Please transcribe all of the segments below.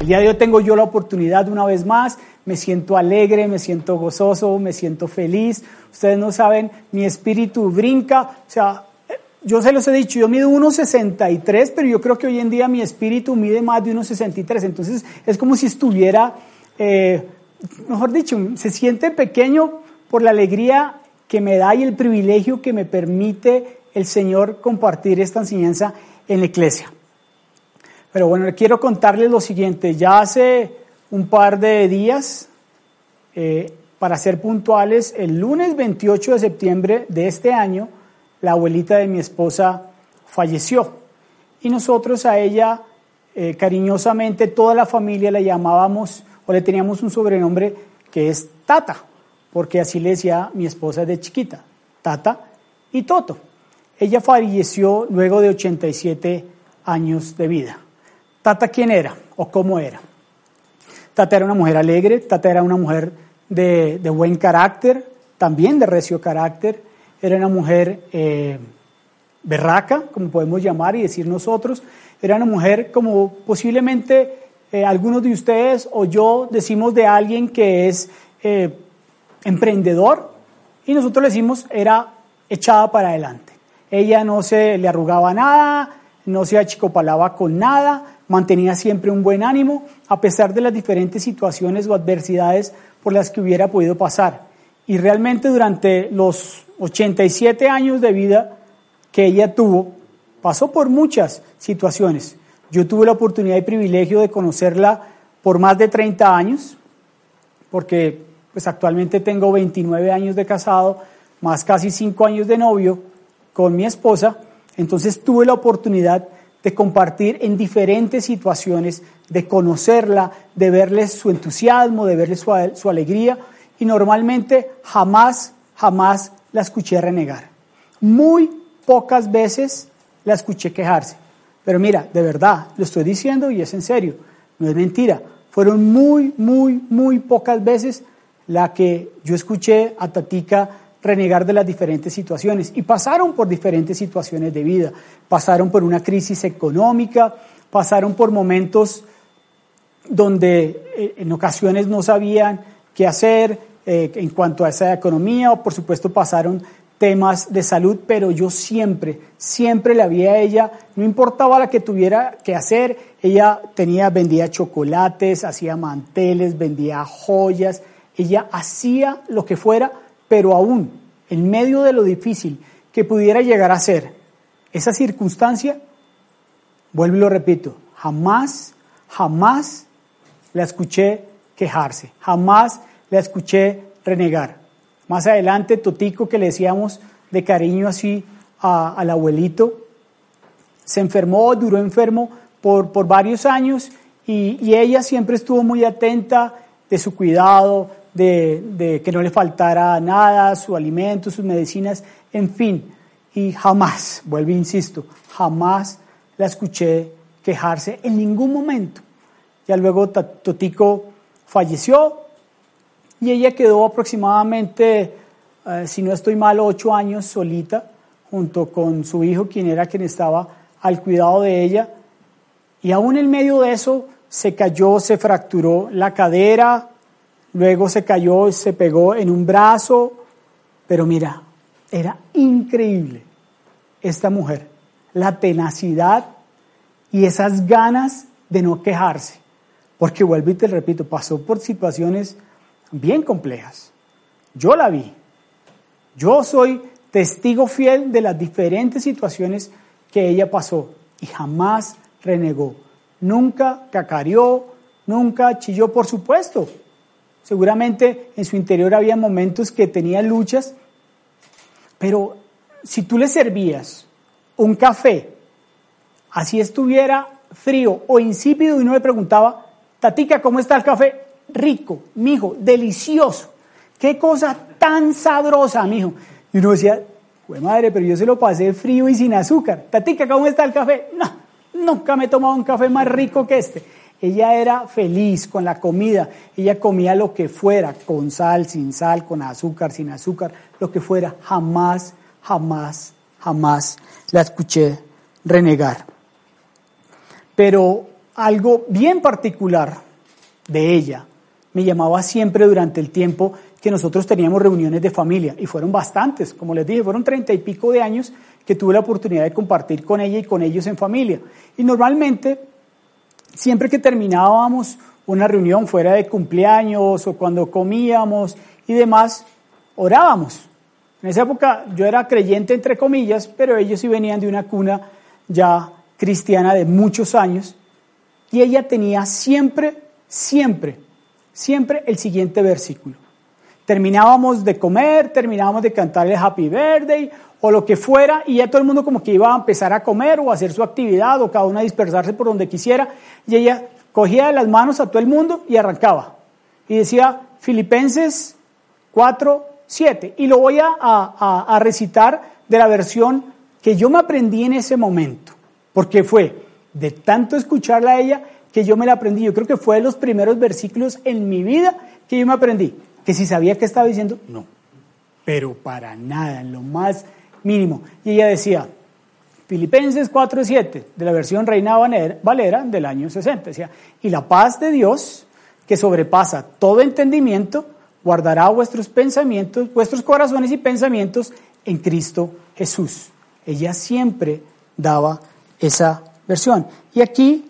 El día de hoy tengo yo la oportunidad una vez más, me siento alegre, me siento gozoso, me siento feliz. Ustedes no saben, mi espíritu brinca, o sea, yo se los he dicho, yo mido 1,63, pero yo creo que hoy en día mi espíritu mide más de 1,63, entonces es como si estuviera, eh, mejor dicho, se siente pequeño por la alegría que me da y el privilegio que me permite el Señor compartir esta enseñanza en la iglesia. Pero bueno, quiero contarles lo siguiente. Ya hace un par de días, eh, para ser puntuales, el lunes 28 de septiembre de este año, la abuelita de mi esposa falleció. Y nosotros a ella, eh, cariñosamente, toda la familia la llamábamos o le teníamos un sobrenombre que es Tata, porque así le decía mi esposa de chiquita, Tata y Toto. Ella falleció luego de 87 años de vida. Tata, ¿quién era o cómo era? Tata era una mujer alegre, Tata era una mujer de, buen carácter, también de recio carácter, era una mujer eh, berraca, como podemos llamar y decir nosotros, era una mujer como posiblemente eh, algunos de ustedes o yo decimos de alguien que es eh, emprendedor y nosotros le decimos era echada para adelante. Ella no se le arrugaba nada, no se achicopalaba con nada, mantenía siempre un buen ánimo a pesar de las diferentes situaciones o adversidades por las que hubiera podido pasar. Y realmente durante los 87 años de vida que ella tuvo, pasó por muchas situaciones. Yo tuve la oportunidad y privilegio de conocerla por más de 30 años, porque pues actualmente tengo 29 años de casado, más casi 5 años de novio con mi esposa, entonces tuve la oportunidad de compartir en diferentes situaciones, de conocerla, de verle su entusiasmo, de verle su, alegría y normalmente jamás, jamás la escuché renegar. Muy pocas veces la escuché quejarse. Pero mira, de verdad, lo estoy diciendo y es en serio, no es mentira. Fueron muy, muy, muy pocas veces la que yo escuché a Tatica renegar de las diferentes situaciones. Y pasaron por diferentes situaciones de vida, pasaron por una crisis económica, pasaron por momentos donde eh, en ocasiones no sabían qué hacer eh, en cuanto a esa economía o por supuesto pasaron temas de salud, pero yo siempre, siempre la vi a ella, no importaba la que tuviera que hacer, ella tenía, vendía chocolates, hacía manteles, vendía joyas, ella hacía lo que fuera pero aún en medio de lo difícil que pudiera llegar a ser esa circunstancia, vuelvo y lo repito, jamás, jamás la escuché quejarse, jamás la escuché renegar. Más adelante, Totico, que le decíamos de cariño así al abuelito, se enfermó, duró enfermo por, por varios años y, y ella siempre estuvo muy atenta de su cuidado, de, que no le faltara nada, su alimento, sus medicinas, en fin. Y jamás, vuelvo e insisto, jamás la escuché quejarse en ningún momento. Ya luego Totico falleció y ella quedó aproximadamente, eh, si no estoy mal, ocho años solita, junto con su hijo, quien era quien estaba al cuidado de ella. Y aún en medio de eso se cayó, se fracturó la cadera, luego se cayó, se pegó en un brazo, pero mira, era increíble esta mujer, la tenacidad y esas ganas de no quejarse, porque vuelvo y te repito, pasó por situaciones bien complejas. Yo la vi, yo soy testigo fiel de las diferentes situaciones que ella pasó y jamás renegó, nunca cacareó, nunca chilló, por supuesto, Seguramente en su interior había momentos que tenía luchas, pero si tú le servías un café, así estuviera frío o insípido y no le preguntaba, Tatica, ¿cómo está el café? Rico, mijo, delicioso. Qué cosa tan sabrosa, mijo. Y uno decía, madre, pero yo se lo pasé frío y sin azúcar. Tatica, ¿cómo está el café? No, nunca me he tomado un café más rico que este. Ella era feliz con la comida, ella comía lo que fuera, con sal, sin sal, con azúcar, sin azúcar, lo que fuera. Jamás, jamás, jamás la escuché renegar. Pero algo bien particular de ella me llamaba siempre durante el tiempo que nosotros teníamos reuniones de familia y fueron bastantes, como les dije, fueron treinta y pico de años que tuve la oportunidad de compartir con ella y con ellos en familia. Y normalmente, siempre que terminábamos una reunión fuera de cumpleaños o cuando comíamos y demás, orábamos. En esa época yo era creyente entre comillas, pero ellos sí venían de una cuna ya cristiana de muchos años y ella tenía siempre, siempre, siempre el siguiente versículo. Terminábamos de comer, terminábamos de cantar el Happy Birthday o lo que fuera y ya todo el mundo como que iba a empezar a comer o a hacer su actividad o cada uno a dispersarse por donde quisiera y ella cogía de las manos a todo el mundo y arrancaba. Y decía Filipenses 4, 7. Y lo voy a, a, recitar de la versión que yo me aprendí en ese momento, porque fue de tanto escucharla a ella que yo me la aprendí. Yo creo que fue de los primeros versículos en mi vida que yo me aprendí. Que si sabía que estaba diciendo, no, pero para nada, lo más mínimo. Y ella decía, Filipenses 4.7, de la versión Reina Valera del año 60, decía, y la paz de Dios, que sobrepasa todo entendimiento, guardará vuestros pensamientos, vuestros corazones y pensamientos en Cristo Jesús. Ella siempre daba esa versión. Y aquí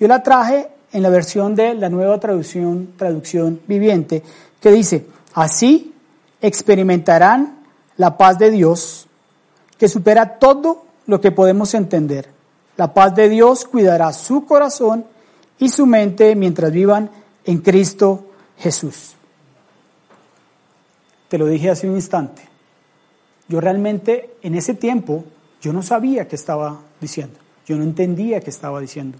yo la traje en la versión de la nueva traducción, traducción viviente, que dice, así experimentarán la paz de Dios, que supera todo lo que podemos entender. La paz de Dios cuidará su corazón y su mente mientras vivan en Cristo Jesús. Te lo dije hace un instante. Yo realmente en ese tiempo yo no sabía qué estaba diciendo. Yo no entendía qué estaba diciendo.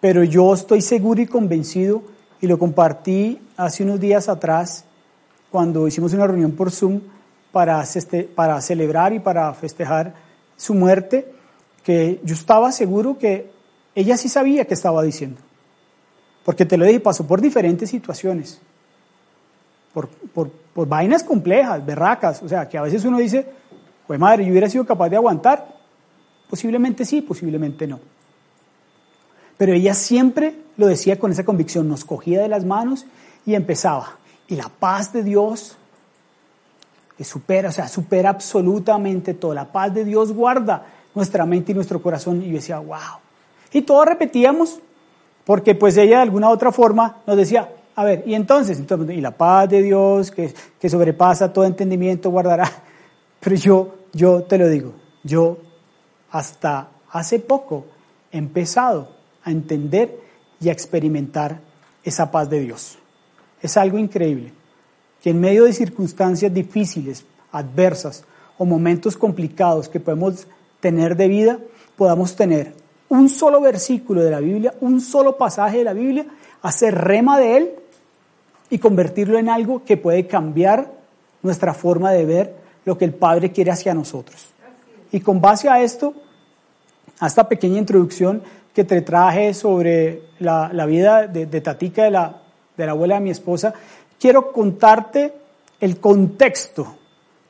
Pero yo estoy seguro y convencido y lo compartí hace unos días atrás cuando hicimos una reunión por Zoom para, para celebrar y para festejar su muerte, que yo estaba seguro que ella sí sabía qué estaba diciendo. Porque te lo dije, pasó por diferentes situaciones por, por, por vainas complejas, berracas, o sea, que a veces uno dice, pues madre, yo hubiera sido capaz de aguantar. Posiblemente sí, posiblemente no. Pero ella siempre lo decía con esa convicción, nos cogía de las manos y empezaba. Y la paz de Dios que supera, o sea, supera absolutamente todo. La paz de Dios guarda nuestra mente y nuestro corazón. Y yo decía, wow. Y todos repetíamos, porque pues ella de alguna otra forma nos decía, a ver, y entonces, entonces y la paz de Dios que, que sobrepasa todo entendimiento guardará. Pero yo, yo te lo digo, yo hasta hace poco he empezado a entender y a experimentar esa paz de Dios. Es algo increíble que en medio de circunstancias difíciles, adversas o momentos complicados que podemos tener de vida, podamos tener un solo versículo de la Biblia, un solo pasaje de la Biblia, hacer rema de él y convertirlo en algo que puede cambiar nuestra forma de ver lo que el Padre quiere hacia nosotros. Y con base a esto, a esta pequeña introducción que te traje sobre la, vida de, de Tatica, de la, de la abuela de mi esposa, quiero contarte el contexto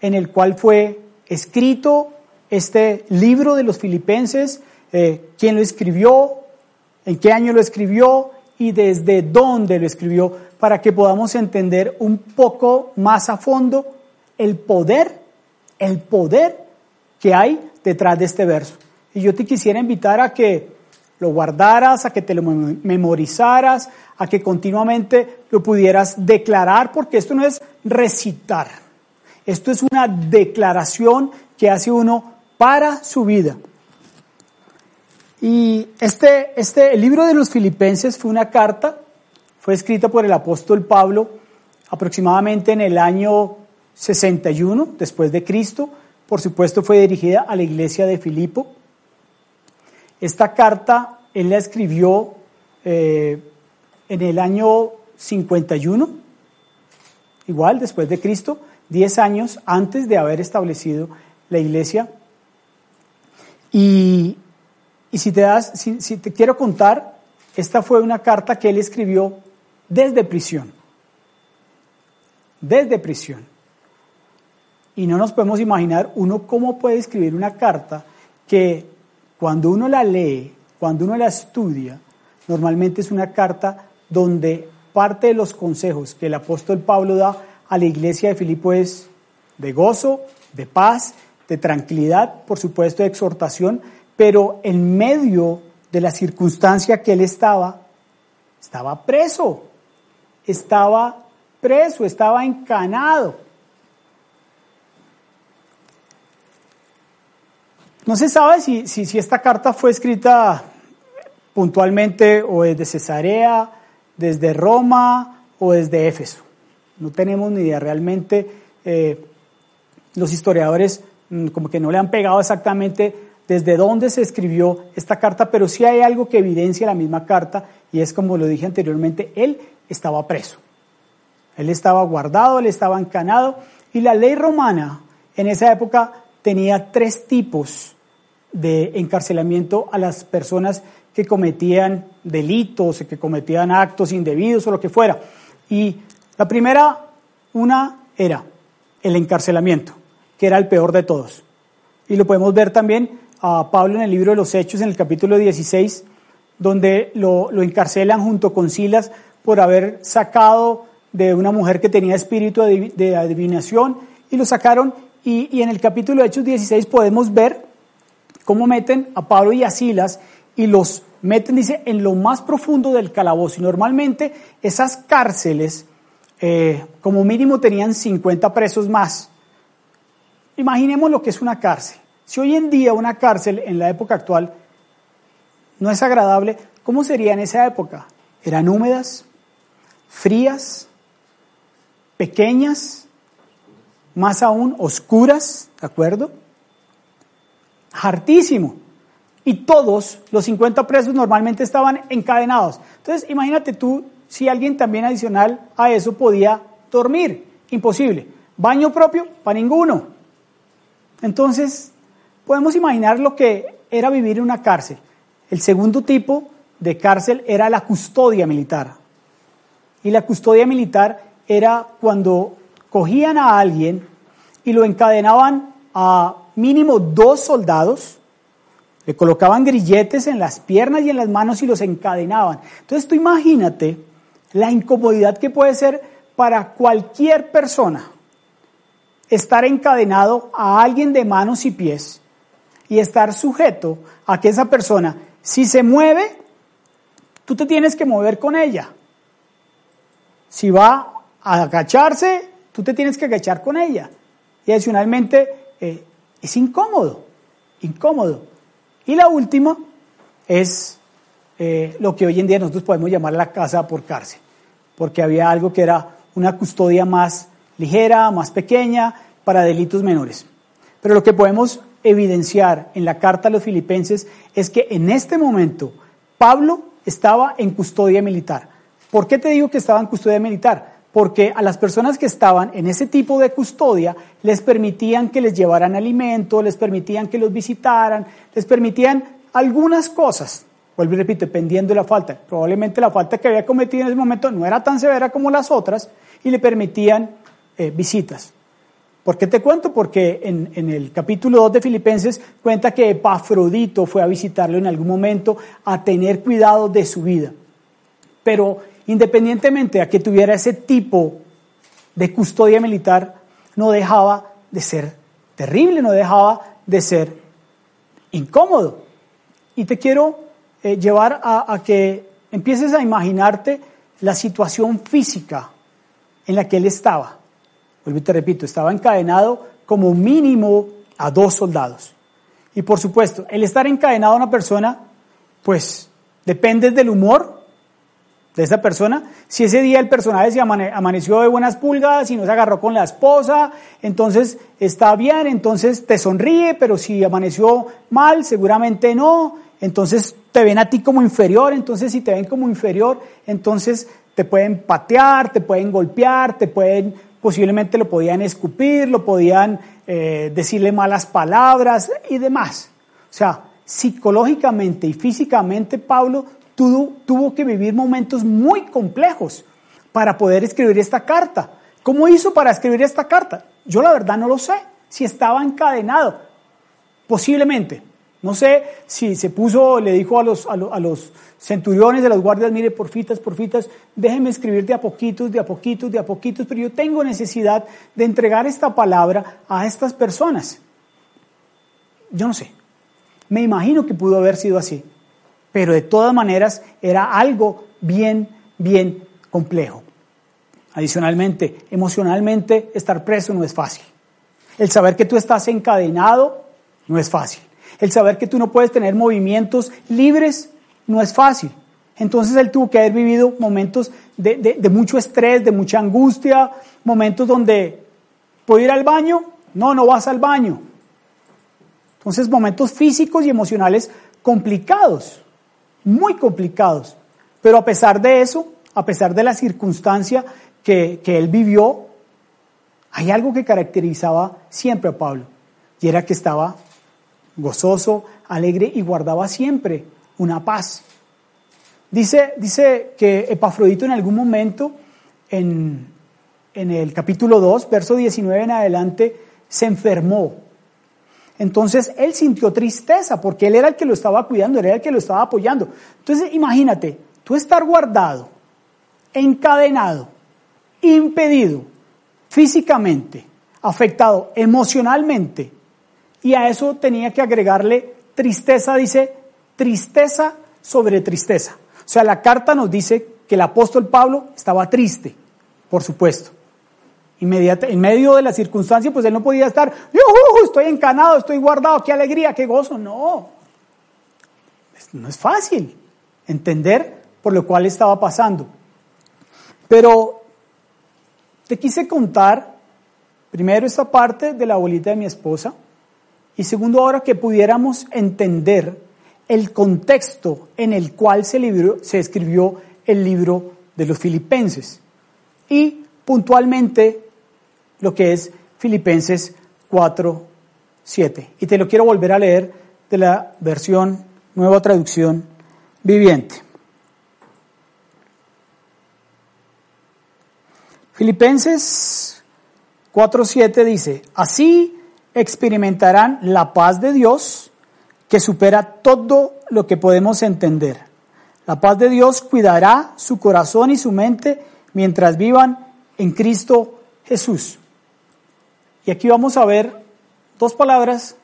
en el cual fue escrito este libro de los filipenses, eh, quién lo escribió, en qué año lo escribió y desde dónde lo escribió para que podamos entender un poco más a fondo el poder, el poder que hay detrás de este verso. Y yo te quisiera invitar a que lo guardaras, a que te lo memorizaras, a que continuamente lo pudieras declarar, porque esto no es recitar, esto es una declaración que hace uno para su vida. Y este, este, el libro de los filipenses fue una carta fue escrita por el apóstol Pablo aproximadamente en el año 61 después de Cristo. Por supuesto fue dirigida a la iglesia de Filipo. Esta carta él la escribió eh, en el año 51, igual después de Cristo, 10 años antes de haber establecido la iglesia. Y, si te das, si te quiero contar, esta fue una carta que él escribió desde prisión. Desde prisión. Y no nos podemos imaginar uno cómo puede escribir una carta que cuando uno la lee, cuando uno la estudia, normalmente es una carta donde parte de los consejos que el apóstol Pablo da a la iglesia de Filipo es de gozo, de paz, de tranquilidad, por supuesto de exhortación, pero en medio de la circunstancia que él estaba, estaba preso, estaba preso, estaba encanado. No se sabe si, si, esta carta fue escrita puntualmente o desde Cesarea, desde Roma o desde Éfeso. No tenemos ni idea. Realmente eh, los historiadores mm, como que no le han pegado exactamente desde dónde se escribió esta carta, pero sí hay algo que evidencia la misma carta y es como lo dije anteriormente, él estaba preso. Él estaba guardado, él estaba encanado y la ley romana en esa época tenía tres tipos de encarcelamiento a las personas que cometían delitos, que cometían actos indebidos o lo que fuera. Y la primera, una era el encarcelamiento, que era el peor de todos. Y lo podemos ver también a Pablo en el libro de los Hechos, en el capítulo 16, donde lo, encarcelan junto con Silas por haber sacado de una mujer que tenía espíritu de adivinación y lo sacaron. Y, en el capítulo de Hechos 16 podemos ver cómo meten a Pablo y a Silas y los meten, dice, en lo más profundo del calabozo. Y normalmente esas cárceles, eh, como mínimo, tenían 50 presos más. Imaginemos lo que es una cárcel. Si hoy en día una cárcel en la época actual no es agradable, ¿cómo sería en esa época? ¿Eran húmedas, frías, pequeñas, más aún oscuras, ¿de acuerdo? hartísimo. Y todos los 50 presos normalmente estaban encadenados. Entonces, imagínate tú si alguien también adicional a eso podía dormir. Imposible. Baño propio para ninguno. Entonces, podemos imaginar lo que era vivir en una cárcel. El segundo tipo de cárcel era la custodia militar. Y la custodia militar era cuando cogían a alguien y lo encadenaban a mínimo dos soldados, le colocaban grilletes en las piernas y en las manos y los encadenaban. Entonces tú imagínate la incomodidad que puede ser para cualquier persona estar encadenado a alguien de manos y pies y estar sujeto a que esa persona, si se mueve, tú te tienes que mover con ella. Si va a agacharse, tú te tienes que agachar con ella. Y adicionalmente, eh, es incómodo, incómodo. Y la última es eh, lo que hoy en día nosotros podemos llamar la casa por cárcel, porque había algo que era una custodia más ligera, más pequeña, para delitos menores. Pero lo que podemos evidenciar en la carta a los filipenses es que en este momento Pablo estaba en custodia militar. ¿Por qué te digo que estaba en custodia militar? Porque a las personas que estaban en ese tipo de custodia les permitían que les llevaran alimento, les permitían que los visitaran, les permitían algunas cosas. Vuelvo y repito, dependiendo de la falta. Probablemente la falta que había cometido en ese momento no era tan severa como las otras y le permitían eh, visitas. ¿Por qué te cuento? Porque en, en, el capítulo 2 de Filipenses cuenta que Epafrodito fue a visitarlo en algún momento a tener cuidado de su vida. Pero independientemente a que tuviera ese tipo de custodia militar, no dejaba de ser terrible, no dejaba de ser incómodo. Y te quiero eh, llevar a, a que empieces a imaginarte la situación física en la que él estaba. Vuelvo y te repito, estaba encadenado como mínimo a dos soldados. Y por supuesto, el estar encadenado a una persona, pues depende del humor de esa persona. Si ese día el personaje se amaneció de buenas pulgas y no se agarró con la esposa, entonces está bien, entonces te sonríe, pero si amaneció mal, seguramente no. Entonces te ven a ti como inferior, entonces si te ven como inferior, entonces te pueden patear, te pueden golpear, te pueden, posiblemente lo podían escupir, lo podían eh, decirle malas palabras y demás. O sea, psicológicamente y físicamente Pablo tuvo, que vivir momentos muy complejos para poder escribir esta carta. ¿Cómo hizo para escribir esta carta? Yo la verdad no lo sé. Si estaba encadenado, posiblemente No sé si se puso, le dijo a los, a, los, centuriones de las guardias, mire, porfitas, porfitas, déjenme escribir de a poquitos, de a poquitos, de a poquitos, pero yo tengo necesidad de entregar esta palabra a estas personas. Yo no sé. Me imagino que pudo haber sido así, pero de todas maneras era algo bien, bien complejo. Adicionalmente, emocionalmente, estar preso no es fácil. El saber que tú estás encadenado no es fácil. El saber que tú no puedes tener movimientos libres no es fácil. Entonces él tuvo que haber vivido momentos de, mucho estrés, de mucha angustia, momentos donde, ¿puedo ir al baño? No, no vas al baño. Entonces momentos físicos y emocionales complicados, muy complicados. Pero a pesar de eso, a pesar de la circunstancia que, que él vivió, hay algo que caracterizaba siempre a Pablo, y era que estaba gozoso, alegre y guardaba siempre una paz. Dice, dice que Epafrodito en algún momento, en, en el capítulo 2, verso 19 en adelante, se enfermó. Entonces él sintió tristeza porque él era el que lo estaba cuidando, era el que lo estaba apoyando. Entonces imagínate, tú estar guardado, encadenado, impedido físicamente, afectado emocionalmente, y a eso tenía que agregarle tristeza, dice, tristeza sobre tristeza. O sea, la carta nos dice que el apóstol Pablo estaba triste, por supuesto. Inmediata, en medio de la circunstancia, pues él no podía estar, yo estoy encanado, estoy guardado, qué alegría, qué gozo. No, no es fácil entender por lo cual estaba pasando. Pero te quise contar primero esta parte de la abuelita de mi esposa, y segundo, ahora que pudiéramos entender el contexto en el cual se, se escribió el libro de los filipenses y puntualmente lo que es Filipenses 4, 7. Y te lo quiero volver a leer de la versión Nueva Traducción Viviente. Filipenses 4.7 dice, así experimentarán la paz de Dios que supera todo lo que podemos entender. La paz de Dios cuidará su corazón y su mente mientras vivan en Cristo Jesús. Y aquí vamos a ver dos palabras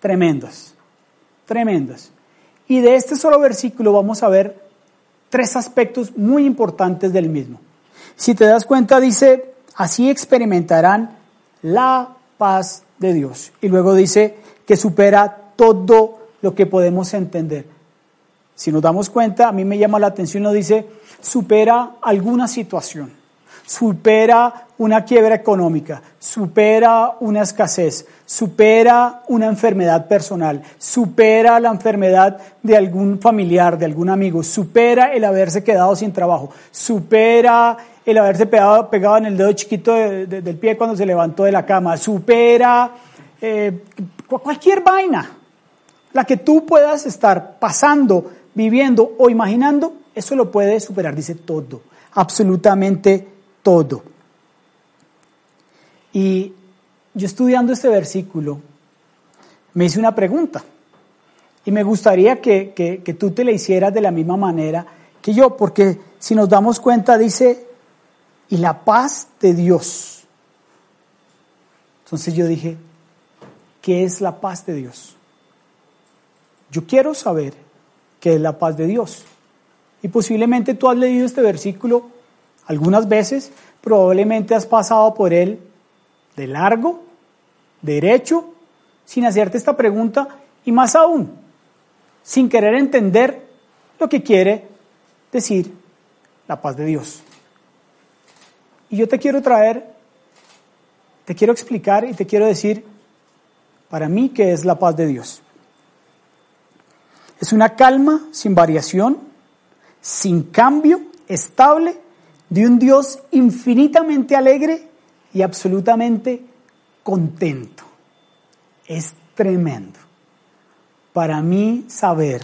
tremendas, tremendas. Y de este solo versículo vamos a ver tres aspectos muy importantes del mismo. Si te das cuenta, dice, así experimentarán la paz de Dios. Y luego dice que supera todo lo que podemos entender. Si nos damos cuenta, a mí me llama la atención, lo dice, supera alguna situación, supera una quiebra económica, supera una escasez, supera una enfermedad personal, supera la enfermedad de algún familiar, de algún amigo, supera el haberse quedado sin trabajo, supera el haberse pegado, en el dedo chiquito del pie cuando se levantó de la cama, supera eh, cualquier vaina, la que tú puedas estar pasando, viviendo o imaginando, eso lo puede superar, dice todo, absolutamente todo. Y yo estudiando este versículo, me hice una pregunta y me gustaría que, que tú te la hicieras de la misma manera que yo, porque si nos damos cuenta, dice y la paz de Dios. Entonces yo dije, ¿qué es la paz de Dios? Yo quiero saber qué es la paz de Dios. Y posiblemente tú has leído este versículo algunas veces, probablemente has pasado por él de largo, derecho, sin hacerte esta pregunta y más aún, sin querer entender lo que quiere decir la paz de Dios. Y yo te quiero traer, te quiero explicar y te quiero decir para mí qué es la paz de Dios. Es una calma sin variación, sin cambio, estable, de un Dios infinitamente alegre y absolutamente contento. Es tremendo. Para mí saber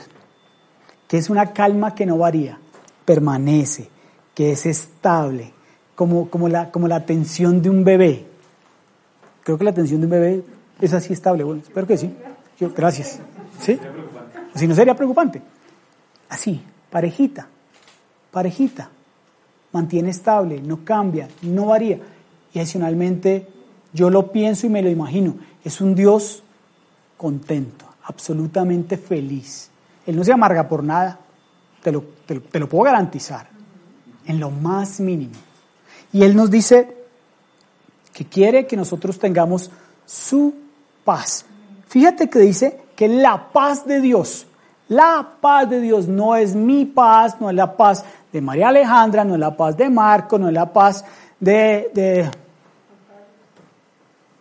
que es una calma que no varía, permanece, que es estable, como, como, la, como la atención de un bebé. Creo que la atención de un bebé es así estable. Bueno, espero que sí. Yo, gracias. ¿Sí? Si no sería preocupante. Así, parejita, parejita. Mantiene estable, no cambia, no varía. Y adicionalmente, yo lo pienso y me lo imagino. Es un Dios contento, absolutamente feliz. Él no se amarga por nada, te lo, te lo puedo garantizar, en lo más mínimo. Y Él nos dice que quiere que nosotros tengamos su paz. Fíjate que dice que la paz de Dios, la paz de Dios no es mi paz, no es la paz de María Alejandra, no es la paz de Marco, no es la paz de, de,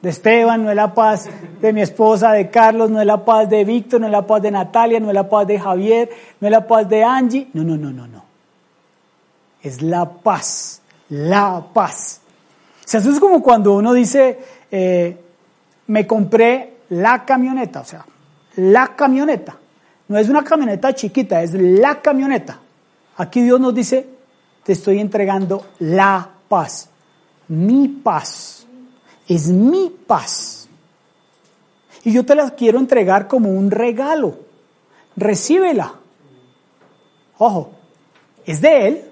Esteban, no es la paz de mi esposa, de Carlos, no es la paz de Víctor, no es la paz de Natalia, no es la paz de Javier, no es la paz de Angie. No, no, no, no, no. Es la paz, la paz. O sea, eso es como cuando uno dice, eh, me compré la camioneta, o sea, la camioneta. No es una camioneta chiquita, es la camioneta. Aquí Dios nos dice, te estoy entregando la paz, mi paz, es mi paz. Y yo te la quiero entregar como un regalo. Recíbela. Ojo, es de Él,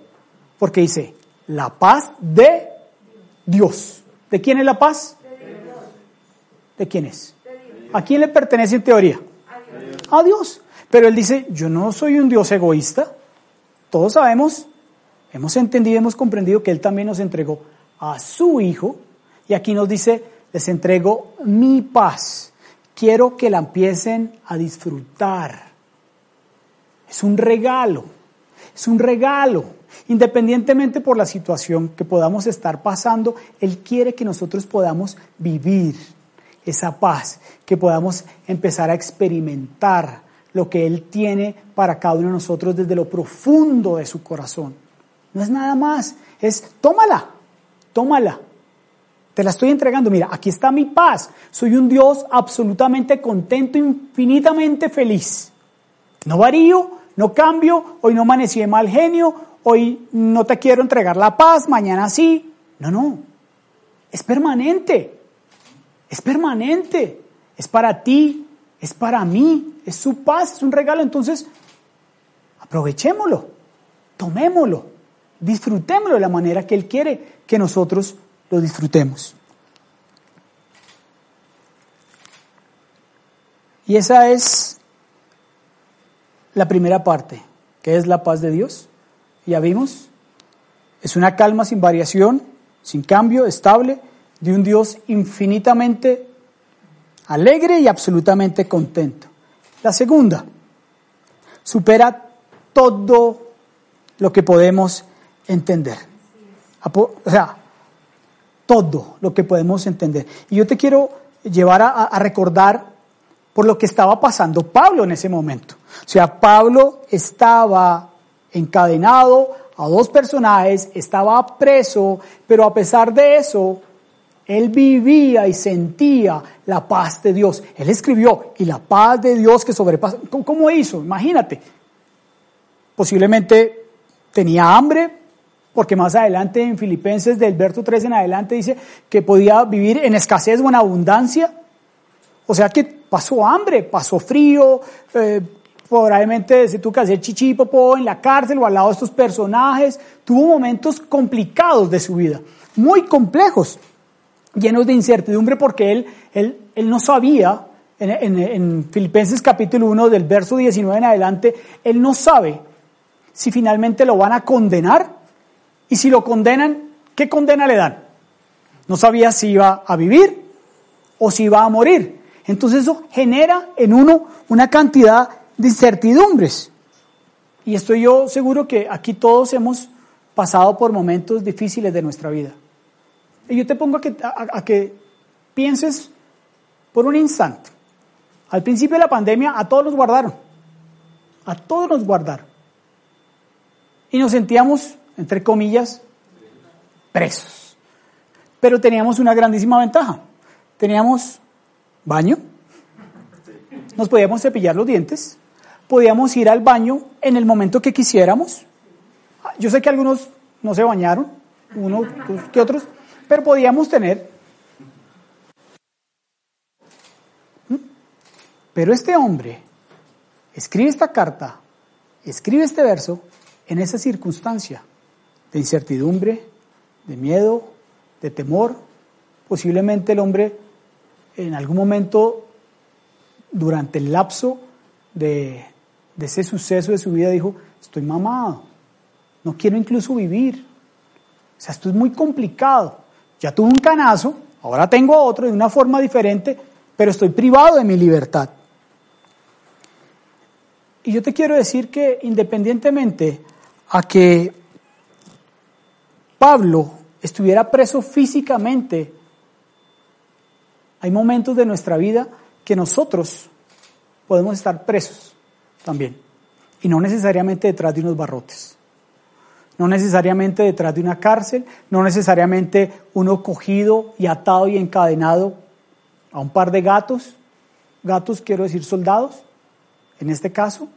porque dice, la paz de Dios. ¿De quién es la paz? ¿De quién es? ¿A quién le pertenece en teoría? A Dios. Pero él dice, yo no soy un Dios egoísta. Todos sabemos, hemos entendido, hemos comprendido que Él también nos entregó a su Hijo. Y aquí nos dice, les entrego mi paz. Quiero que la empiecen a disfrutar. Es un regalo. Es un regalo. Independientemente por la situación que podamos estar pasando, Él quiere que nosotros podamos vivir esa paz, que podamos empezar a experimentar lo que Él tiene para cada uno de nosotros desde lo profundo de su corazón. No es nada más, es tómala, tómala. Te la estoy entregando. Mira, aquí está mi paz. Soy un Dios absolutamente contento, infinitamente feliz. No varío, no cambio, hoy no amanecí de mal genio, hoy no te quiero entregar la paz, mañana sí. No, no. Es permanente. Es permanente. Es para ti, es para mí, es su paz, es un regalo. Entonces, aprovechémoslo, tomémoslo, disfrutémoslo de la manera que Él quiere que nosotros lo disfrutemos. Y esa es la primera parte, que es la paz de Dios. Ya vimos, es una calma sin variación, sin cambio, estable, de un Dios infinitamente alegre y absolutamente contento. La segunda, supera todo lo que podemos entender. O sea, todo lo que podemos entender. Y yo te quiero llevar a, recordar por lo que estaba pasando Pablo en ese momento. O sea, Pablo estaba encadenado a dos personajes, estaba preso, pero a pesar de eso, él vivía y sentía la paz de Dios. Él escribió, y la paz de Dios que sobrepasa. ¿Cómo hizo? Imagínate. Posiblemente tenía hambre, porque más adelante en Filipenses del verso 3 en adelante dice que podía vivir en escasez o en abundancia. O sea que pasó hambre, pasó frío, eh, probablemente se tuvo que hacer chichipopo en la cárcel o al lado de estos personajes. Tuvo momentos complicados de su vida, muy complejos llenos de incertidumbre porque él, él, él no sabía, en, en, Filipenses capítulo 1 del verso 19 en adelante, él no sabe si finalmente lo van a condenar y si lo condenan, ¿qué condena le dan? No sabía si iba a vivir o si iba a morir. Entonces eso genera en uno una cantidad de incertidumbres. Y estoy yo seguro que aquí todos hemos pasado por momentos difíciles de nuestra vida. Y yo te pongo a que, a, que pienses por un instante. Al principio de la pandemia a todos nos guardaron. A todos nos guardaron. Y nos sentíamos, entre comillas, presos. Pero teníamos una grandísima ventaja. Teníamos baño, nos podíamos cepillar los dientes, podíamos ir al baño en el momento que quisiéramos. Yo sé que algunos no se bañaron, uno que otros, pero podíamos tener. ¿Mm? Pero este hombre escribe esta carta, escribe este verso en esa circunstancia de incertidumbre, de miedo, de temor. Posiblemente el hombre en algún momento durante el lapso de, de ese suceso de su vida dijo, estoy mamado, no quiero incluso vivir. O sea, esto es muy complicado. Ya tuve un canazo, ahora tengo otro de una forma diferente, pero estoy privado de mi libertad. Y yo te quiero decir que independientemente a que Pablo estuviera preso físicamente, hay momentos de nuestra vida que nosotros podemos estar presos también, y no necesariamente detrás de unos barrotes, no necesariamente detrás de una cárcel, no necesariamente uno cogido y atado y encadenado a un par de gatos, gatos quiero decir soldados, en este caso,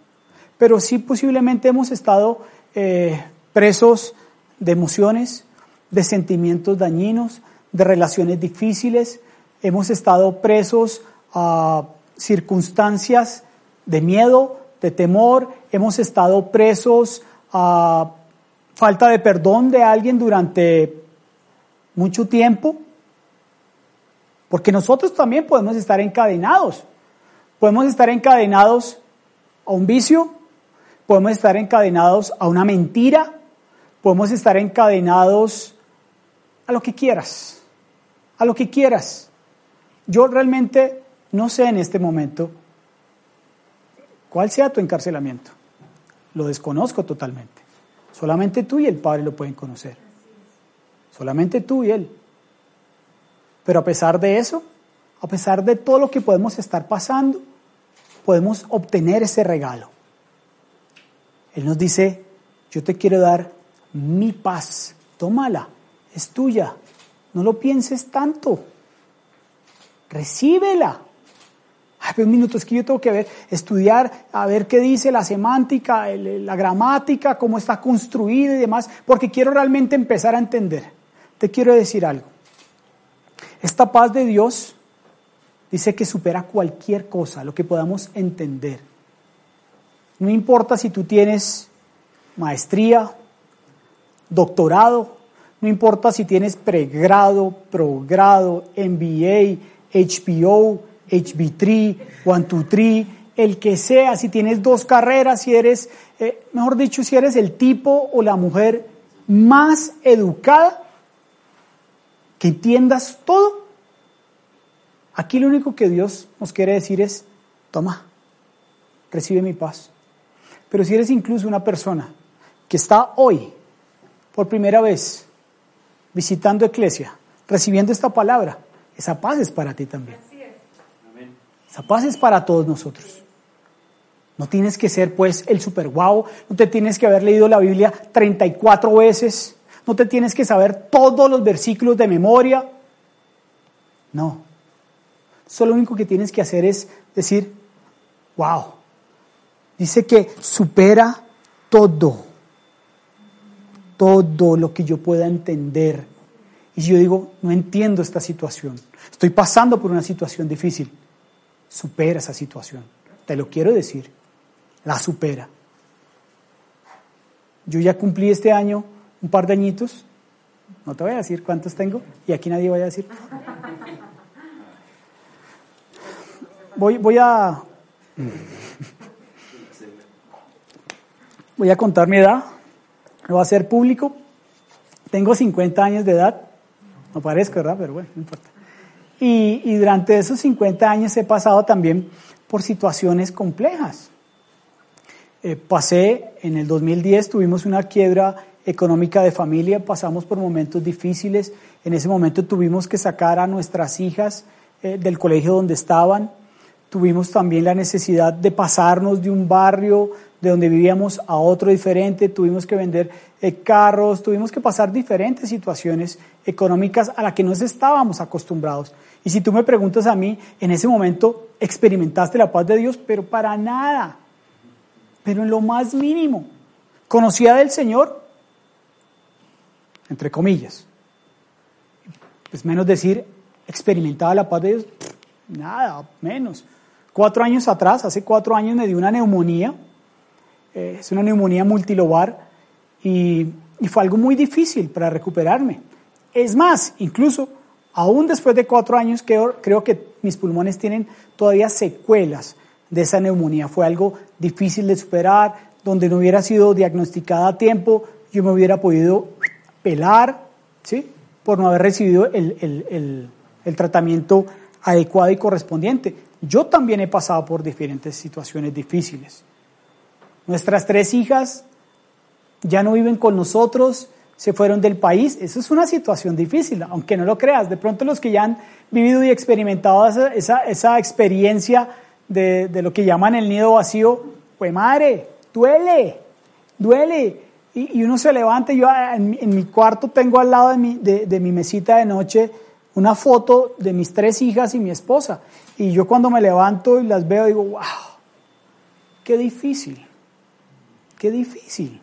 pero sí posiblemente hemos estado eh, presos de emociones, de sentimientos dañinos, de relaciones difíciles, hemos estado presos a circunstancias de miedo, de temor, hemos estado presos a falta de perdón de alguien durante mucho tiempo, porque nosotros también podemos estar encadenados, podemos estar encadenados a un vicio, podemos estar encadenados a una mentira, podemos estar encadenados a lo que quieras, a lo que quieras. Yo realmente no sé en este momento cuál sea tu encarcelamiento. Lo desconozco totalmente. Solamente tú y el Padre lo pueden conocer. Solamente tú y Él. Pero a pesar de eso, a pesar de todo lo que podemos estar pasando, podemos obtener ese regalo. Él nos dice, yo te quiero dar mi paz, tómala, es tuya, no lo pienses tanto, recíbela. Un minuto, es que yo tengo que ver, estudiar, a ver qué dice la semántica, la gramática, cómo está construida y demás, porque quiero realmente empezar a entender. Te quiero decir algo. Esta paz de Dios dice que supera cualquier cosa, lo que podamos entender. No importa si tú tienes maestría, doctorado, no importa si tienes pregrado, progrado, MBA, HBO, HB3, 123, el que sea, si tienes dos carreras, si eres, eh, mejor dicho, si eres el tipo o la mujer más educada, que entiendas todo. Aquí lo único que Dios nos quiere decir es, toma, recibe mi paz. Pero si eres incluso una persona que está hoy, por primera vez, visitando iglesia, recibiendo esta palabra, esa paz es para ti también. Esa paz es para todos nosotros. No tienes que ser pues el super guau, no te tienes que haber leído la Biblia 34 veces, no te tienes que saber todos los versículos de memoria. No. Solo lo único que tienes que hacer es decir, wow. Dice que supera todo, todo lo que yo pueda entender. Y yo digo, no entiendo esta situación, estoy pasando por una situación difícil supera esa situación. Te lo quiero decir, la supera. Yo ya cumplí este año un par de añitos, no te voy a decir cuántos tengo, y aquí nadie va a decir. Voy, voy a... Voy a contar mi edad, lo va a hacer público. Tengo 50 años de edad, no parezco, ¿verdad? Pero bueno, no importa. Y, durante esos 50 años he pasado también por situaciones complejas. Eh, pasé, en el 2010 tuvimos una quiebra económica de familia, pasamos por momentos difíciles, en ese momento tuvimos que sacar a nuestras hijas eh, del colegio donde estaban, tuvimos también la necesidad de pasarnos de un barrio de donde vivíamos a otro diferente, tuvimos que vender eh, carros, tuvimos que pasar diferentes situaciones económicas a las que no estábamos acostumbrados. Y si tú me preguntas a mí, en ese momento experimentaste la paz de Dios, pero para nada, pero en lo más mínimo. ¿Conocía del Señor? Entre comillas. Es menos decir, experimentaba la paz de Dios, nada, menos. cuatro años atrás, hace cuatro años me dio una neumonía, eh, es una neumonía multilobar y, y fue algo muy difícil para recuperarme. Es más, incluso aún después de cuatro años creo, creo que mis pulmones tienen todavía secuelas de esa neumonía. Fue algo difícil de superar, donde no hubiera sido diagnosticada a tiempo, yo me hubiera podido pelar, ¿sí? Por no haber recibido el, tratamiento adecuado y correspondiente. Yo también he pasado por diferentes situaciones difíciles. Nuestras tres hijas ya no viven con nosotros, se fueron del país. Eso es una situación difícil, aunque no lo creas. De pronto los que ya han vivido y experimentado esa, esa, experiencia de, de, lo que llaman el nido vacío, pues madre, duele, duele. Y, y uno se levanta, yo en, en, mi cuarto tengo al lado de mi, de, de mi mesita de noche una foto de mis tres hijas y mi esposa. Y yo cuando me levanto y las veo digo, wow, qué difícil, qué difícil.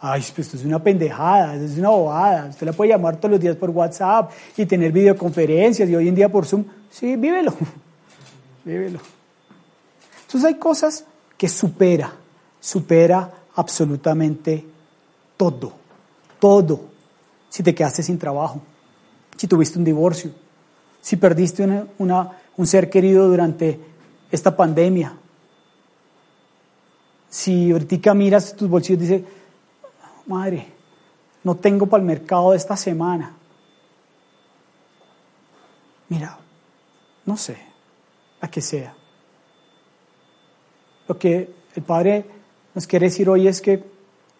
Ay, pues esto es una pendejada, esto es una bobada. Usted la puede llamar todos los días por WhatsApp y tener videoconferencias y hoy en día por Zoom. Sí, vívelo, vívelo. Entonces hay cosas que supera, supera absolutamente todo, todo. Si te quedaste sin trabajo, si tuviste un divorcio, si perdiste un ser querido durante esta pandemia, si ahorita miras tus bolsillos y dices, madre, no tengo para el mercado de esta semana. Mira, no sé, a qué sea. Lo que el Padre nos quiere decir hoy es que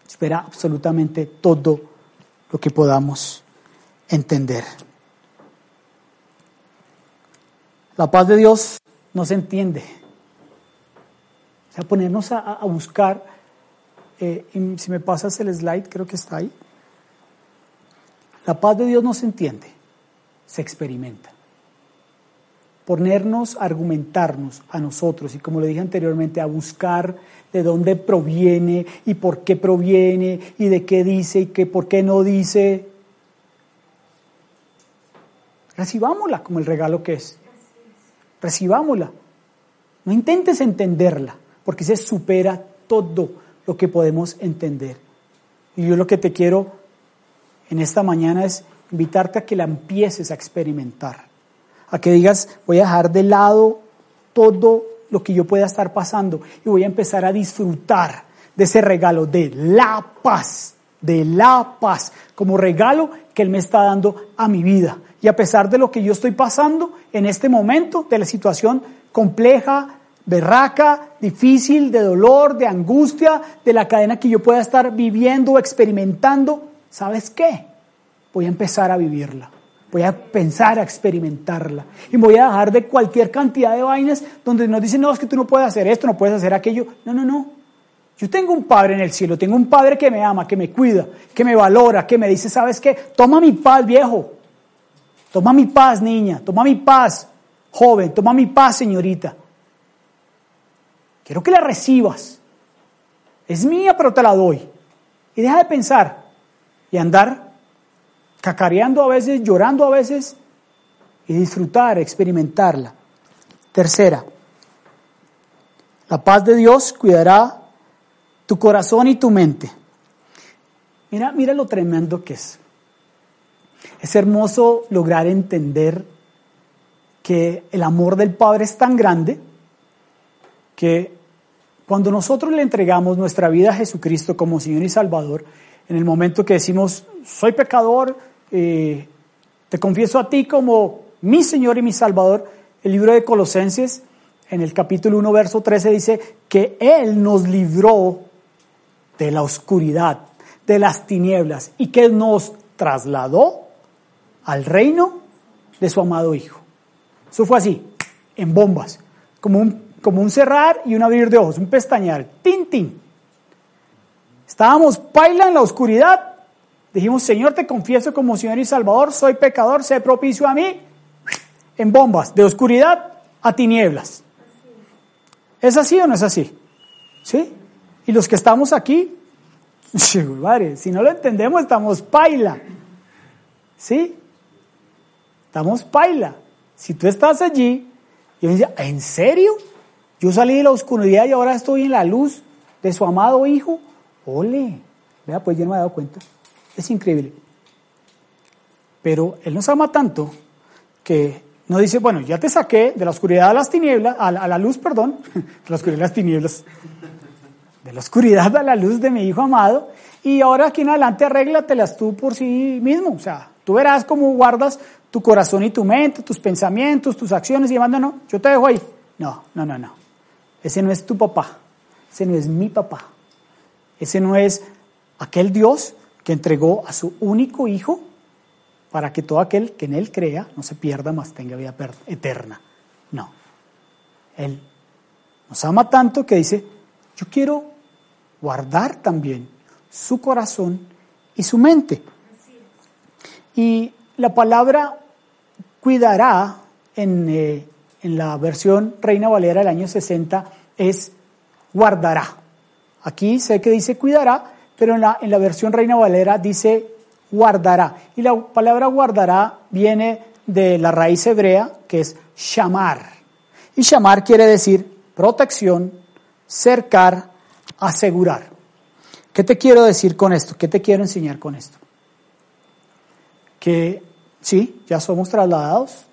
espera absolutamente todo lo que podamos entender. La paz de Dios no se entiende. O sea, ponernos a, buscar, eh, si me pasas el slide, creo que está ahí. La paz de Dios no se entiende, se experimenta. Ponernos a argumentarnos a nosotros y como lo dije anteriormente, a buscar de dónde proviene y por qué proviene y de qué dice y qué, por qué no dice. Recibámosla como el regalo que es recibámosla. No intentes entenderla, porque se supera todo lo que podemos entender. Y yo lo que te quiero en esta mañana es invitarte a que la empieces a experimentar, a que digas, voy a dejar de lado todo lo que yo pueda estar pasando y voy a empezar a disfrutar de ese regalo de la paz, de la paz, como regalo que Él me está dando a mi vida. Y a pesar de lo que yo estoy pasando en este momento, de la situación compleja, berraca, difícil, de dolor, de angustia, de la cadena que yo pueda estar viviendo o experimentando, ¿sabes qué? Voy a empezar a vivirla. Voy a pensar a experimentarla. Y voy a dejar de cualquier cantidad de vainas donde nos dicen, no, es que tú no puedes hacer esto, no puedes hacer aquello. No, no, no. Yo tengo un padre en el cielo, tengo un padre que me ama, que me cuida, que me valora, que me dice, ¿sabes qué? Toma mi paz, viejo. Toma mi paz, niña, toma mi paz, joven, toma mi paz, señorita. Quiero que la recibas. Es mía, pero te la doy. Y deja de pensar y andar cacareando a veces, llorando a veces y disfrutar, experimentarla. Tercera, la paz de Dios cuidará tu corazón y tu mente. Mira, mira lo tremendo que es. Es hermoso lograr entender que el amor del Padre es tan grande que cuando nosotros le entregamos nuestra vida a Jesucristo como Señor y Salvador, en el momento que decimos, soy pecador, eh, te confieso a ti como mi Señor y mi Salvador, el libro de Colosenses, en el capítulo 1, verso 13, dice que Él nos libró de la oscuridad, de las tinieblas, y que nos trasladó al reino de su amado Hijo. Eso fue así, en bombas, como un, como un cerrar y un abrir de ojos, un pestañear, tin, tin. Estábamos paila en la oscuridad, dijimos, Señor, te confieso como Señor y Salvador, soy pecador, sé propicio a mí, en bombas, de oscuridad a tinieblas. ¿Es así o no es así? ¿Sí? Y los que estamos aquí, si no lo entendemos, estamos paila. ¿Sí? Estamos paila. Si tú estás allí y me dice, ¿en serio? Yo salí de la oscuridad y ahora estoy en la luz de su amado Hijo. Ole, vea, pues yo no me he dado cuenta. Es increíble. Pero Él nos ama tanto que no dice, bueno, ya te saqué de la oscuridad a las tinieblas, a la, luz, perdón, de la oscuridad a las tinieblas, de la oscuridad a la luz de mi Hijo amado, y ahora aquí en adelante arréglatelas tú por sí mismo. O sea, tú verás cómo guardas tu corazón y tu mente, tus pensamientos, tus acciones y demás. No, yo te dejo ahí. No, no, no, no. Ese no es tu papá. Ese no es mi papá. Ese no es aquel Dios que entregó a su único hijo para que todo aquel que en él crea no se pierda, más tenga vida eterna. No. Él nos ama tanto que dice, yo quiero guardar también su corazón y su mente. Y la palabra cuidará en, eh, en la versión Reina Valera del año 60 es guardará. Aquí sé que dice cuidará, pero en la, en la versión Reina Valera dice guardará. Y la palabra guardará viene de la raíz hebrea que es shamar. Y shamar quiere decir protección, cercar, asegurar. ¿Qué te quiero decir con esto? ¿Qué te quiero enseñar con esto? Que sí, ya somos trasladados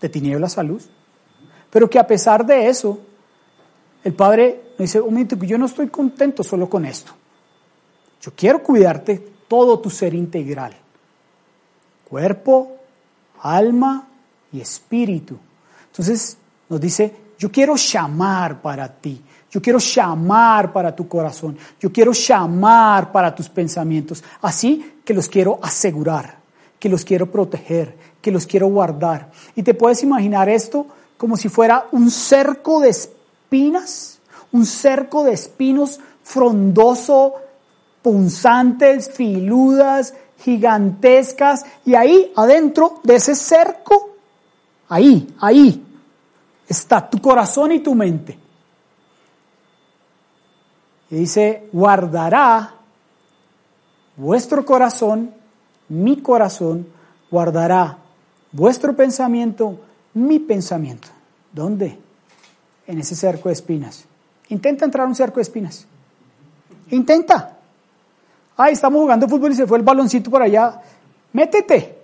de tinieblas a luz, pero que a pesar de eso, el Padre me dice, un momento, yo no estoy contento solo con esto. Yo quiero cuidarte todo tu ser integral. Cuerpo, alma y espíritu. Entonces nos dice, yo quiero llamar para ti. Yo quiero llamar para tu corazón. Yo quiero llamar para tus pensamientos. Así que los quiero asegurar, que los quiero proteger, que los quiero guardar. Y te puedes imaginar esto como si fuera un cerco de espinas, un cerco de espinos frondoso, punzantes, filudas, gigantescas, y ahí adentro de ese cerco, ahí, ahí, está tu corazón y tu mente. Y dice, guardará vuestro corazón, mi corazón, guardará vuestro pensamiento, mi pensamiento. ¿Dónde? En ese cerco de espinas. Intenta entrar a un cerco de espinas. Intenta. Ay, estamos jugando fútbol y se fue el baloncito por allá. Métete.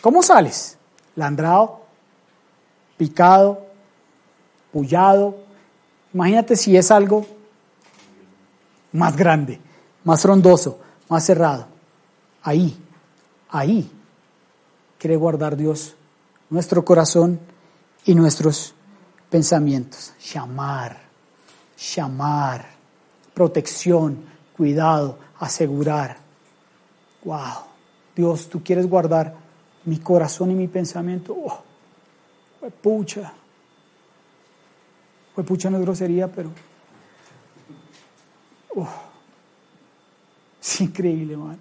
¿Cómo sales? Landrado, picado, pullado, Imagínate si es algo más grande, más frondoso, más cerrado. Ahí, ahí quiere guardar Dios nuestro corazón y nuestros pensamientos. Llamar, llamar, protección, cuidado, asegurar. Wow, Dios, tú quieres guardar mi corazón y mi pensamiento. Oh, pucha, pucha no es grosería, pero... es increíble, man.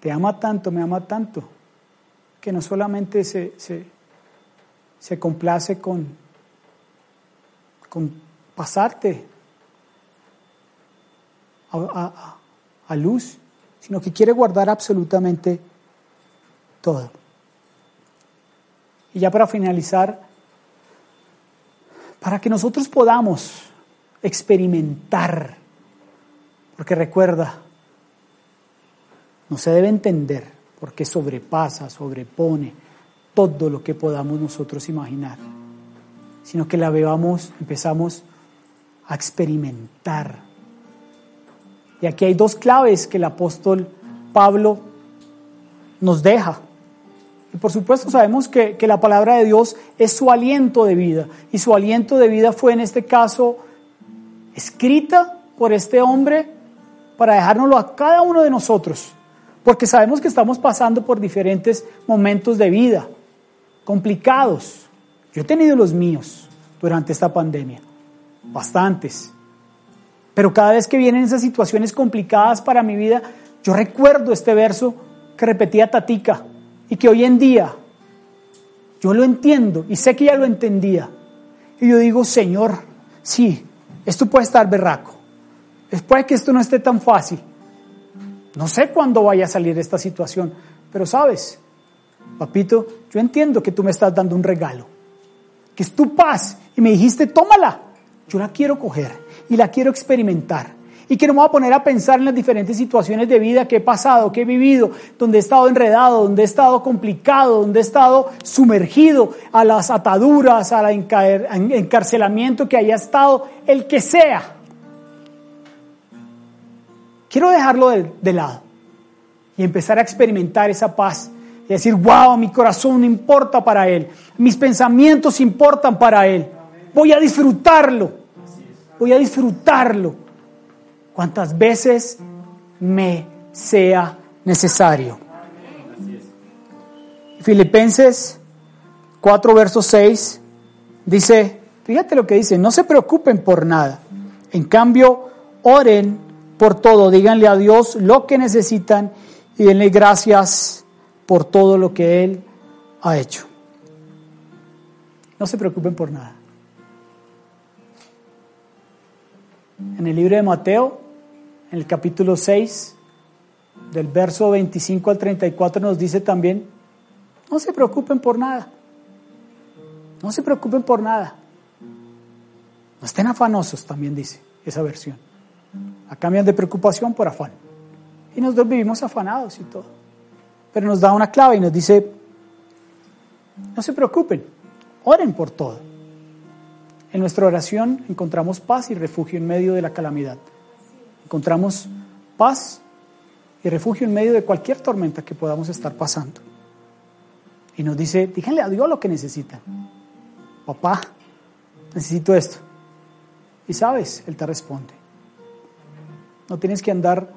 Te ama tanto, me ama tanto, que no solamente se, se, complace con, con pasarte a, a luz, sino que quiere guardar absolutamente todo. Y ya para finalizar, para que nosotros podamos experimentar, porque recuerda, no se debe entender, porque sobrepasa, sobrepone todo lo que podamos nosotros imaginar, sino que la veamos, empezamos a experimentar. Y aquí hay dos claves que el apóstol Pablo nos deja. Y por supuesto sabemos que, la palabra de Dios es su aliento de vida. Y su aliento de vida fue en este caso escrita por este hombre para dejárnoslo a cada uno de nosotros. Porque sabemos que estamos pasando por diferentes momentos de vida, complicados. Yo he tenido los míos durante esta pandemia, bastantes. Pero cada vez que vienen esas situaciones complicadas para mi vida, yo recuerdo este verso que repetía Tatica y que hoy en día yo lo entiendo y sé que ya lo entendía. Y yo digo, Señor, sí, esto puede estar berraco. Puede que esto no esté tan fácil. No sé cuándo vaya a salir esta situación, pero sabes, papito, yo entiendo que tú me estás dando un regalo. que es tu paz, y me dijiste, tómala, yo la quiero coger y la quiero experimentar. Y que no me voy a poner a pensar en las diferentes situaciones de vida que he pasado, que he vivido, donde he estado enredado, donde he estado complicado, donde he estado sumergido a las ataduras, al encarcelamiento que haya estado, el que sea. Quiero dejarlo de, lado y empezar a experimentar esa paz y decir, wow, mi corazón importa para Él, mis pensamientos importan para Él, voy a disfrutarlo, voy a disfrutarlo cuantas veces me sea necesario. Filipenses 4, verso 6 dice, fíjate lo que dice, no se preocupen por nada, en cambio, oren por todo, díganle a Dios lo que necesitan y denle gracias por todo lo que Él ha hecho. No se preocupen por nada. En el libro de Mateo, en el capítulo 6, del verso 25 al 34 nos dice también, no se preocupen por nada. No se preocupen por nada. No estén afanosos, también dice esa versión. A cambian de preocupación por afán. Y nosotros vivimos afanados y todo. Pero nos da una clave y nos dice, no se preocupen, oren por todo. En nuestra oración encontramos paz y refugio en medio de la calamidad. Encontramos paz y refugio en medio de cualquier tormenta que podamos estar pasando. Y nos dice, díganle a Dios lo que necesitan. Papá, necesito esto. Y sabes, Él te responde. No tienes que andar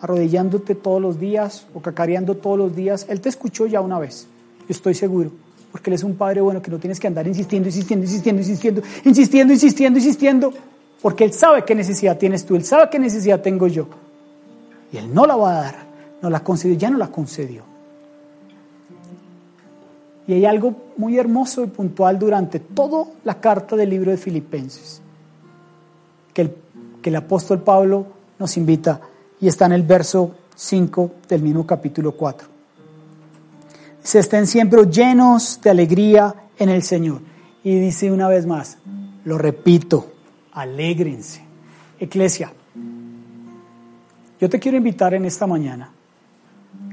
arrodillándote todos los días o cacareando todos los días. Él te escuchó ya una vez, estoy seguro, porque Él es un Padre bueno que no tienes que andar insistiendo, insistiendo, insistiendo, insistiendo, insistiendo, insistiendo, insistiendo, porque Él sabe qué necesidad tienes tú, Él sabe qué necesidad tengo yo. Y Él no la va a dar, no la concedió, ya no la concedió. Y hay algo muy hermoso y puntual durante toda la carta del libro de Filipenses, que el, que el apóstol Pablo nos invita y está en el verso 5 del mismo capítulo 4. Se estén siempre llenos de alegría en el Señor. Y dice una vez más, lo repito, alégrense. Eclesia, yo te quiero invitar en esta mañana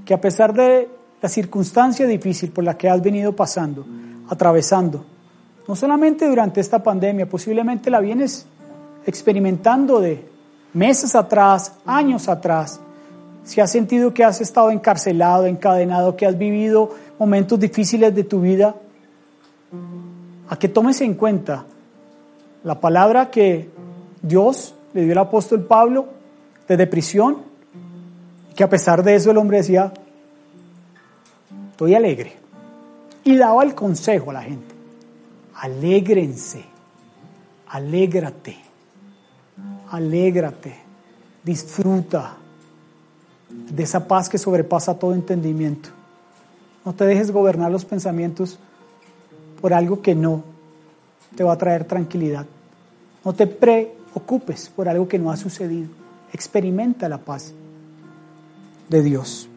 que a pesar de la circunstancia difícil por la que has venido pasando, atravesando, no solamente durante esta pandemia, posiblemente la vienes experimentando de meses atrás, años atrás, si has sentido que has estado encarcelado, encadenado, que has vivido momentos difíciles de tu vida, a que tomes en cuenta la palabra que Dios le dio al apóstol Pablo desde prisión, que a pesar de eso el hombre decía, estoy alegre. Y daba el consejo a la gente, alégrense, alégrate alégrate, disfruta de esa paz que sobrepasa todo entendimiento. No te dejes gobernar los pensamientos por algo que no te va a traer tranquilidad. No te preocupes por algo que no ha sucedido. Experimenta la paz de Dios.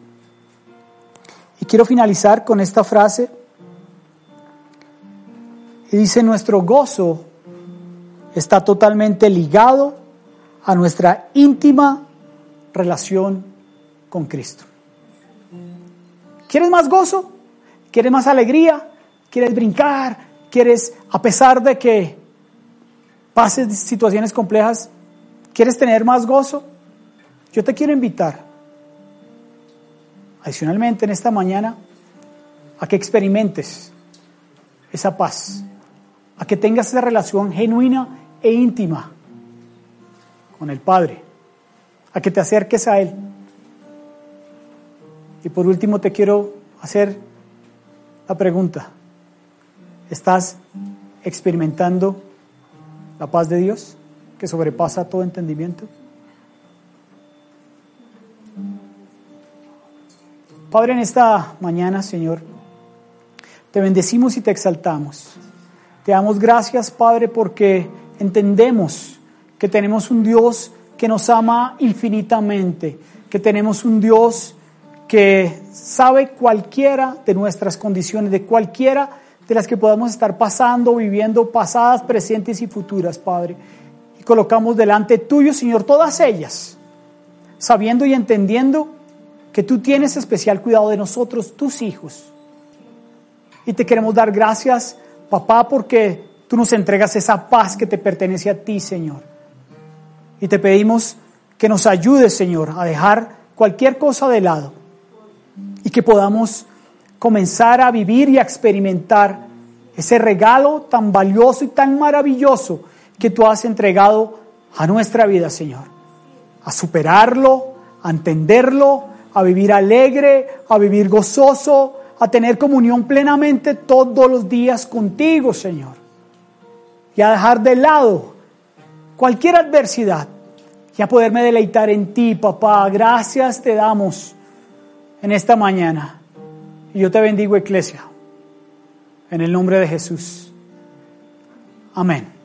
Y quiero finalizar con esta frase. Y dice, nuestro gozo está totalmente ligado a nuestra íntima relación con Cristo. ¿Quieres más gozo? ¿Quieres más alegría? ¿Quieres brincar? ¿Quieres, a pesar de que pases situaciones complejas, quieres tener más gozo? Yo te quiero invitar, adicionalmente en esta mañana, a que experimentes esa paz, a que tengas esa relación genuina e íntima con el Padre, a que te acerques a Él. Y por último te quiero hacer la pregunta, ¿estás experimentando la paz de Dios que sobrepasa todo entendimiento? Padre, en esta mañana, Señor, te bendecimos y te exaltamos. Te damos gracias, Padre, porque entendemos que tenemos un Dios que nos ama infinitamente, que tenemos un Dios que sabe cualquiera de nuestras condiciones, de cualquiera de las que podamos estar pasando, viviendo, pasadas, presentes y futuras, Padre. Y colocamos delante tuyo, Señor, todas ellas, sabiendo y entendiendo que tú tienes especial cuidado de nosotros, tus hijos. Y te queremos dar gracias, papá, porque tú nos entregas esa paz que te pertenece a ti, Señor. Y te pedimos que nos ayudes, Señor, a dejar cualquier cosa de lado y que podamos comenzar a vivir y a experimentar ese regalo tan valioso y tan maravilloso que tú has entregado a nuestra vida, Señor. A superarlo, a entenderlo, a vivir alegre, a vivir gozoso, a tener comunión plenamente todos los días contigo, Señor. Y a dejar de lado cualquier adversidad y a poderme deleitar en ti, papá. Gracias te damos en esta mañana. Y yo te bendigo, iglesia, en el nombre de Jesús. Amén.